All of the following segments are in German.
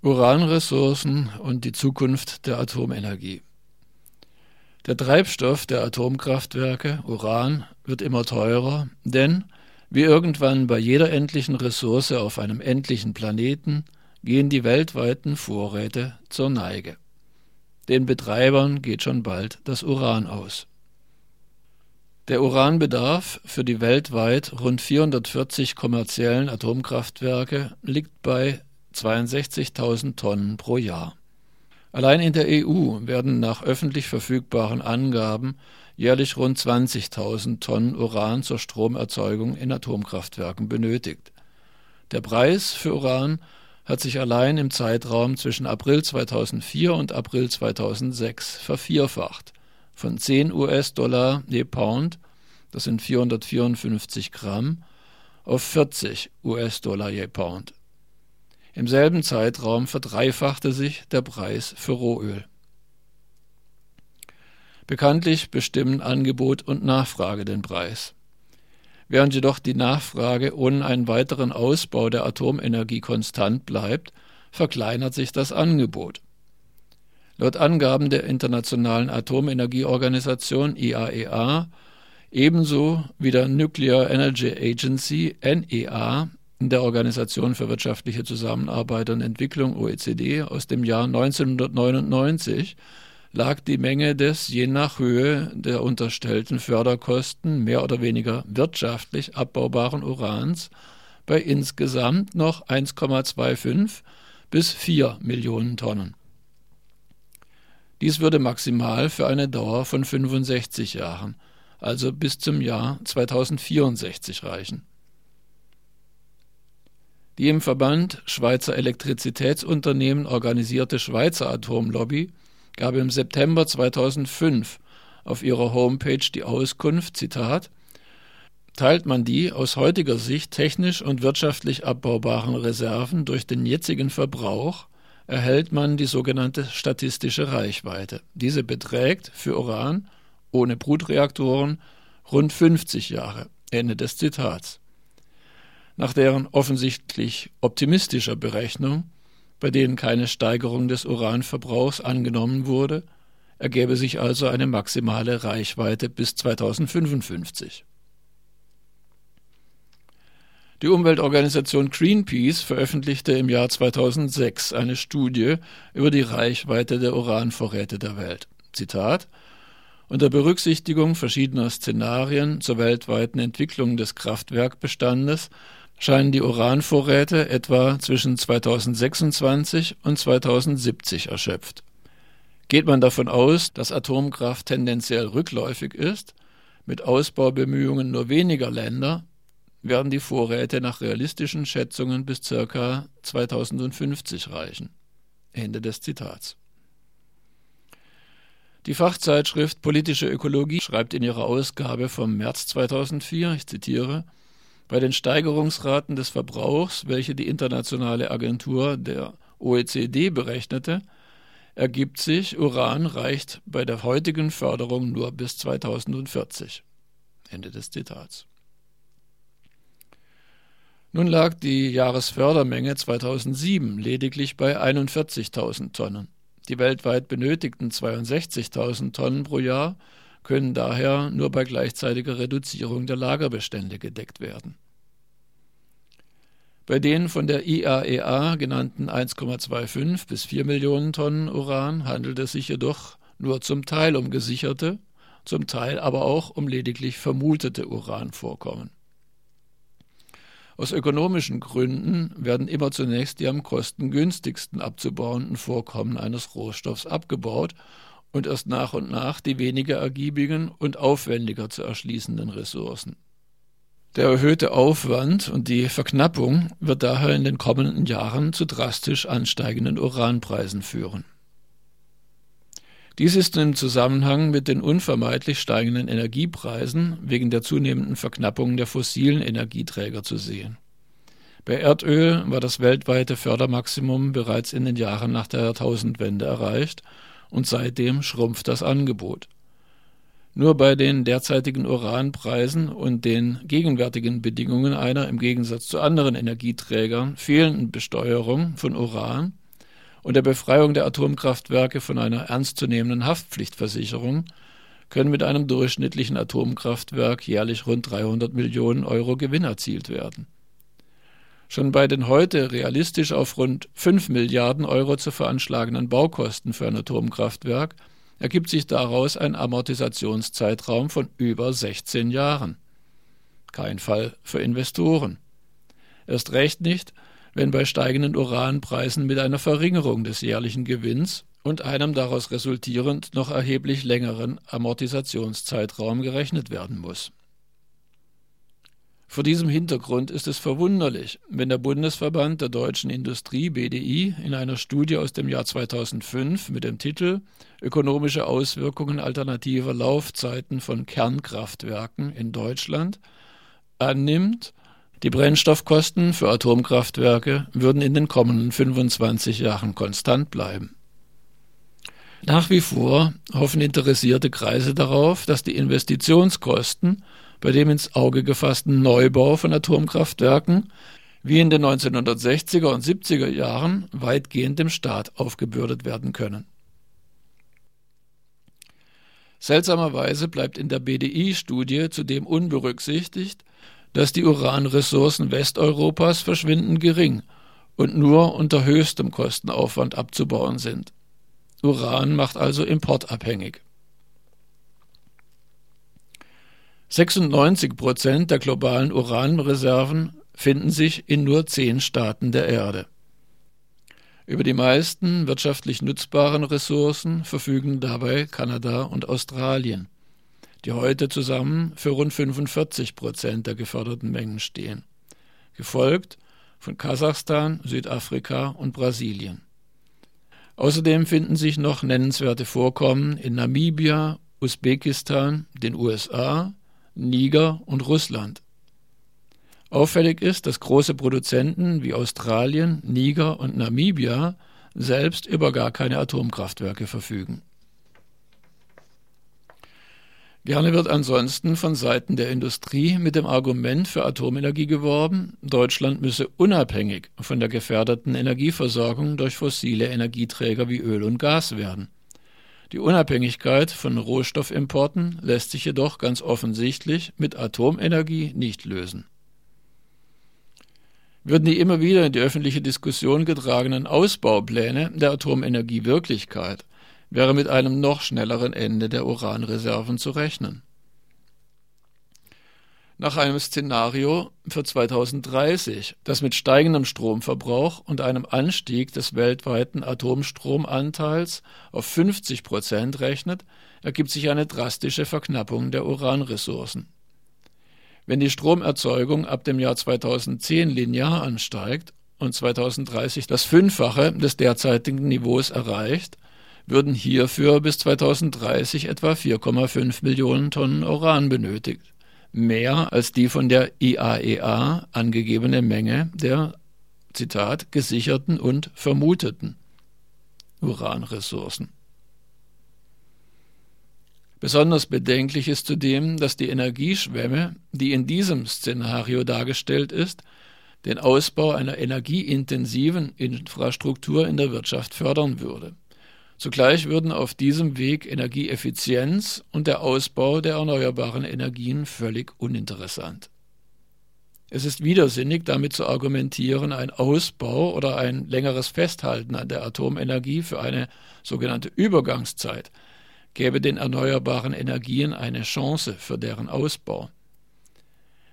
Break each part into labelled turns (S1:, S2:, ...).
S1: Uranressourcen und die Zukunft der Atomenergie. Der Treibstoff der Atomkraftwerke, Uran, wird immer teurer, denn, wie irgendwann bei jeder endlichen Ressource auf einem endlichen Planeten, gehen die weltweiten Vorräte zur Neige. Den Betreibern geht schon bald das Uran aus. Der Uranbedarf für die weltweit rund 440 kommerziellen Atomkraftwerke liegt bei 62.000 Tonnen pro Jahr. Allein in der EU werden nach öffentlich verfügbaren Angaben jährlich rund 20.000 Tonnen Uran zur Stromerzeugung in Atomkraftwerken benötigt. Der Preis für Uran hat sich allein im Zeitraum zwischen April 2004 und April 2006 vervierfacht, von 10 US-Dollar je Pound, das sind 454 Gramm, auf 40 US-Dollar je Pound. Im selben Zeitraum verdreifachte sich der Preis für Rohöl. Bekanntlich bestimmen Angebot und Nachfrage den Preis. Während jedoch die Nachfrage ohne einen weiteren Ausbau der Atomenergie konstant bleibt, verkleinert sich das Angebot. Laut Angaben der Internationalen Atomenergieorganisation IAEA e ebenso wie der Nuclear Energy Agency NEA der Organisation für wirtschaftliche Zusammenarbeit und Entwicklung OECD aus dem Jahr 1999 lag die Menge des je nach Höhe der unterstellten Förderkosten mehr oder weniger wirtschaftlich abbaubaren Urans bei insgesamt noch 1,25 bis 4 Millionen Tonnen. Dies würde maximal für eine Dauer von 65 Jahren, also bis zum Jahr 2064 reichen. Die im Verband Schweizer Elektrizitätsunternehmen organisierte Schweizer Atomlobby gab im September 2005 auf ihrer Homepage die Auskunft, Zitat, Teilt man die aus heutiger Sicht technisch und wirtschaftlich abbaubaren Reserven durch den jetzigen Verbrauch, erhält man die sogenannte statistische Reichweite. Diese beträgt für Uran ohne Brutreaktoren rund 50 Jahre. Ende des Zitats. Nach deren offensichtlich optimistischer Berechnung bei denen keine Steigerung des Uranverbrauchs angenommen wurde, ergäbe sich also eine maximale Reichweite bis 2055. Die Umweltorganisation Greenpeace veröffentlichte im Jahr 2006 eine Studie über die Reichweite der Uranvorräte der Welt. Zitat Unter Berücksichtigung verschiedener Szenarien zur weltweiten Entwicklung des Kraftwerkbestandes scheinen die Uranvorräte etwa zwischen 2026 und 2070 erschöpft. Geht man davon aus, dass Atomkraft tendenziell rückläufig ist, mit Ausbaubemühungen nur weniger Länder, werden die Vorräte nach realistischen Schätzungen bis ca. 2050 reichen. Ende des Zitats. Die Fachzeitschrift Politische Ökologie schreibt in ihrer Ausgabe vom März 2004, ich zitiere, bei den Steigerungsraten des Verbrauchs, welche die internationale Agentur der OECD berechnete, ergibt sich, Uran reicht bei der heutigen Förderung nur bis 2040. Ende des Zitats. Nun lag die Jahresfördermenge 2007 lediglich bei 41.000 Tonnen. Die weltweit benötigten 62.000 Tonnen pro Jahr können daher nur bei gleichzeitiger Reduzierung der Lagerbestände gedeckt werden. Bei den von der IAEA e genannten 1,25 bis 4 Millionen Tonnen Uran handelt es sich jedoch nur zum Teil um gesicherte, zum Teil aber auch um lediglich vermutete Uranvorkommen. Aus ökonomischen Gründen werden immer zunächst die am kostengünstigsten abzubauenden Vorkommen eines Rohstoffs abgebaut und erst nach und nach die weniger ergiebigen und aufwendiger zu erschließenden Ressourcen. Der erhöhte Aufwand und die Verknappung wird daher in den kommenden Jahren zu drastisch ansteigenden Uranpreisen führen. Dies ist im Zusammenhang mit den unvermeidlich steigenden Energiepreisen wegen der zunehmenden Verknappung der fossilen Energieträger zu sehen. Bei Erdöl war das weltweite Fördermaximum bereits in den Jahren nach der Jahrtausendwende erreicht und seitdem schrumpft das Angebot. Nur bei den derzeitigen Uranpreisen und den gegenwärtigen Bedingungen einer im Gegensatz zu anderen Energieträgern fehlenden Besteuerung von Uran und der Befreiung der Atomkraftwerke von einer ernstzunehmenden Haftpflichtversicherung können mit einem durchschnittlichen Atomkraftwerk jährlich rund 300 Millionen Euro Gewinn erzielt werden. Schon bei den heute realistisch auf rund 5 Milliarden Euro zu veranschlagenden Baukosten für ein Atomkraftwerk ergibt sich daraus ein Amortisationszeitraum von über 16 Jahren. Kein Fall für Investoren. Erst recht nicht, wenn bei steigenden Uranpreisen mit einer Verringerung des jährlichen Gewinns und einem daraus resultierend noch erheblich längeren Amortisationszeitraum gerechnet werden muss. Vor diesem Hintergrund ist es verwunderlich, wenn der Bundesverband der deutschen Industrie BDI in einer Studie aus dem Jahr 2005 mit dem Titel Ökonomische Auswirkungen alternativer Laufzeiten von Kernkraftwerken in Deutschland annimmt, die Brennstoffkosten für Atomkraftwerke würden in den kommenden 25 Jahren konstant bleiben. Nach wie vor hoffen interessierte Kreise darauf, dass die Investitionskosten bei dem ins Auge gefassten Neubau von Atomkraftwerken wie in den 1960er und 70er Jahren weitgehend dem Staat aufgebürdet werden können. Seltsamerweise bleibt in der BDI-Studie zudem unberücksichtigt, dass die Uranressourcen Westeuropas verschwindend gering und nur unter höchstem Kostenaufwand abzubauen sind. Uran macht also importabhängig. 96 Prozent der globalen Uranreserven finden sich in nur zehn Staaten der Erde. Über die meisten wirtschaftlich nutzbaren Ressourcen verfügen dabei Kanada und Australien, die heute zusammen für rund 45 Prozent der geförderten Mengen stehen, gefolgt von Kasachstan, Südafrika und Brasilien. Außerdem finden sich noch nennenswerte Vorkommen in Namibia, Usbekistan, den USA, Niger und Russland. Auffällig ist, dass große Produzenten wie Australien, Niger und Namibia selbst über gar keine Atomkraftwerke verfügen. Gerne wird ansonsten von Seiten der Industrie mit dem Argument für Atomenergie geworben, Deutschland müsse unabhängig von der gefährdeten Energieversorgung durch fossile Energieträger wie Öl und Gas werden. Die Unabhängigkeit von Rohstoffimporten lässt sich jedoch ganz offensichtlich mit Atomenergie nicht lösen. Würden die immer wieder in die öffentliche Diskussion getragenen Ausbaupläne der Atomenergie Wirklichkeit, wäre mit einem noch schnelleren Ende der Uranreserven zu rechnen. Nach einem Szenario für 2030, das mit steigendem Stromverbrauch und einem Anstieg des weltweiten Atomstromanteils auf 50 Prozent rechnet, ergibt sich eine drastische Verknappung der Uranressourcen. Wenn die Stromerzeugung ab dem Jahr 2010 linear ansteigt und 2030 das Fünffache des derzeitigen Niveaus erreicht, würden hierfür bis 2030 etwa 4,5 Millionen Tonnen Uran benötigt, mehr als die von der IAEA e angegebene Menge der Zitat gesicherten und vermuteten Uranressourcen. Besonders bedenklich ist zudem, dass die Energieschwemme, die in diesem Szenario dargestellt ist, den Ausbau einer energieintensiven Infrastruktur in der Wirtschaft fördern würde. Zugleich würden auf diesem Weg Energieeffizienz und der Ausbau der erneuerbaren Energien völlig uninteressant. Es ist widersinnig, damit zu argumentieren, ein Ausbau oder ein längeres Festhalten an der Atomenergie für eine sogenannte Übergangszeit gäbe den erneuerbaren Energien eine Chance für deren Ausbau.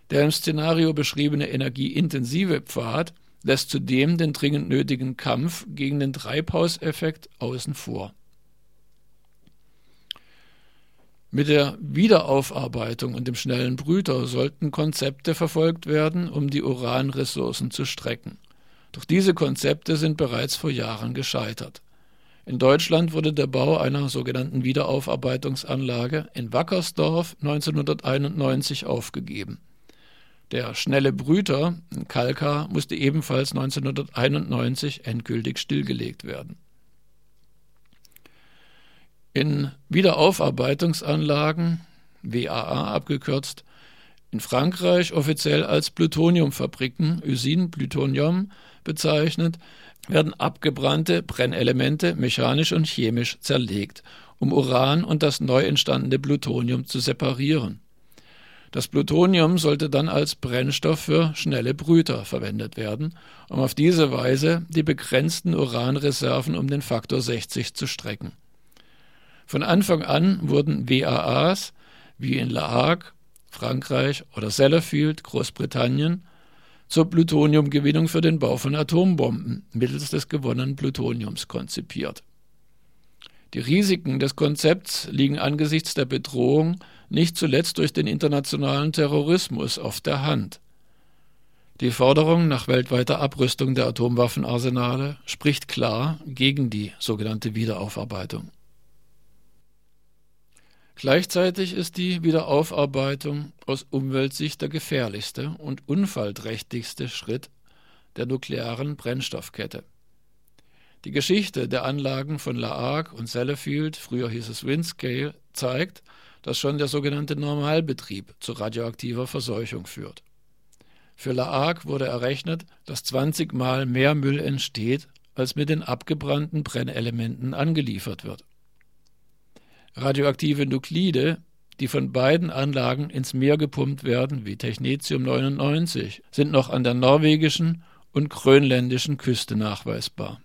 S1: Der im Szenario beschriebene energieintensive Pfad lässt zudem den dringend nötigen Kampf gegen den Treibhauseffekt außen vor. Mit der Wiederaufarbeitung und dem schnellen Brüter sollten Konzepte verfolgt werden, um die Uranressourcen zu strecken. Doch diese Konzepte sind bereits vor Jahren gescheitert. In Deutschland wurde der Bau einer sogenannten Wiederaufarbeitungsanlage in Wackersdorf 1991 aufgegeben. Der schnelle Brüter Kalka musste ebenfalls 1991 endgültig stillgelegt werden. In Wiederaufarbeitungsanlagen, WAA abgekürzt, in Frankreich offiziell als Plutoniumfabriken, Usine Plutonium bezeichnet, werden abgebrannte Brennelemente mechanisch und chemisch zerlegt, um Uran und das neu entstandene Plutonium zu separieren. Das Plutonium sollte dann als Brennstoff für schnelle Brüter verwendet werden, um auf diese Weise die begrenzten Uranreserven um den Faktor 60 zu strecken. Von Anfang an wurden WAAs wie in La Hague, Frankreich oder Sellafield, Großbritannien, zur Plutoniumgewinnung für den Bau von Atombomben mittels des gewonnenen Plutoniums konzipiert. Die Risiken des Konzepts liegen angesichts der Bedrohung nicht zuletzt durch den internationalen Terrorismus auf der Hand. Die Forderung nach weltweiter Abrüstung der Atomwaffenarsenale spricht klar gegen die sogenannte Wiederaufarbeitung. Gleichzeitig ist die Wiederaufarbeitung aus Umweltsicht der gefährlichste und unfallträchtigste Schritt der nuklearen Brennstoffkette. Die Geschichte der Anlagen von La Hague und Sellafield, früher hieß es Windscale, zeigt, dass schon der sogenannte Normalbetrieb zu radioaktiver Verseuchung führt. Für La Hague wurde errechnet, dass 20 Mal mehr Müll entsteht, als mit den abgebrannten Brennelementen angeliefert wird. Radioaktive Nuklide, die von beiden Anlagen ins Meer gepumpt werden, wie Technetium 99, sind noch an der norwegischen und grönländischen Küste nachweisbar.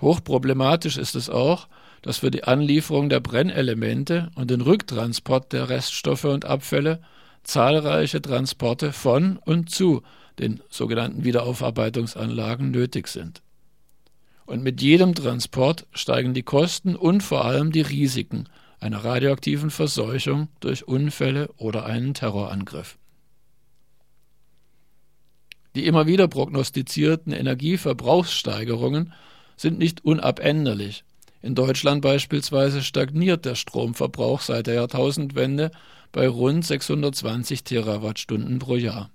S1: Hochproblematisch ist es auch, dass für die Anlieferung der Brennelemente und den Rücktransport der Reststoffe und Abfälle zahlreiche Transporte von und zu den sogenannten Wiederaufarbeitungsanlagen nötig sind. Und mit jedem Transport steigen die Kosten und vor allem die Risiken einer radioaktiven Verseuchung durch Unfälle oder einen Terrorangriff. Die immer wieder prognostizierten Energieverbrauchssteigerungen sind nicht unabänderlich. In Deutschland beispielsweise stagniert der Stromverbrauch seit der Jahrtausendwende bei rund 620 Terawattstunden pro Jahr.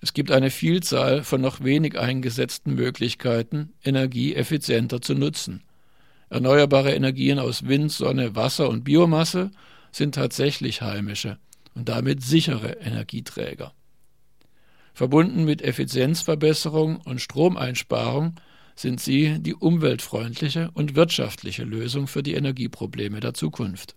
S1: Es gibt eine Vielzahl von noch wenig eingesetzten Möglichkeiten, Energie effizienter zu nutzen. Erneuerbare Energien aus Wind, Sonne, Wasser und Biomasse sind tatsächlich heimische und damit sichere Energieträger. Verbunden mit Effizienzverbesserung und Stromeinsparung sind sie die umweltfreundliche und wirtschaftliche Lösung für die Energieprobleme der Zukunft.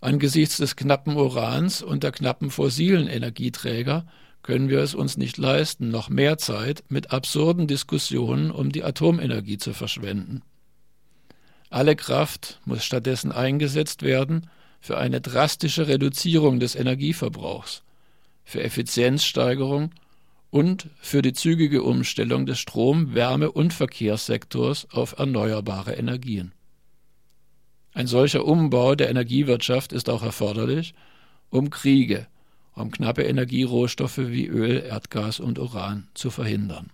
S1: Angesichts des knappen Urans und der knappen fossilen Energieträger können wir es uns nicht leisten, noch mehr Zeit mit absurden Diskussionen um die Atomenergie zu verschwenden. Alle Kraft muss stattdessen eingesetzt werden für eine drastische Reduzierung des Energieverbrauchs, für Effizienzsteigerung und für die zügige Umstellung des Strom-, Wärme- und Verkehrssektors auf erneuerbare Energien. Ein solcher Umbau der Energiewirtschaft ist auch erforderlich, um Kriege, um knappe Energierohstoffe wie Öl, Erdgas und Uran zu verhindern.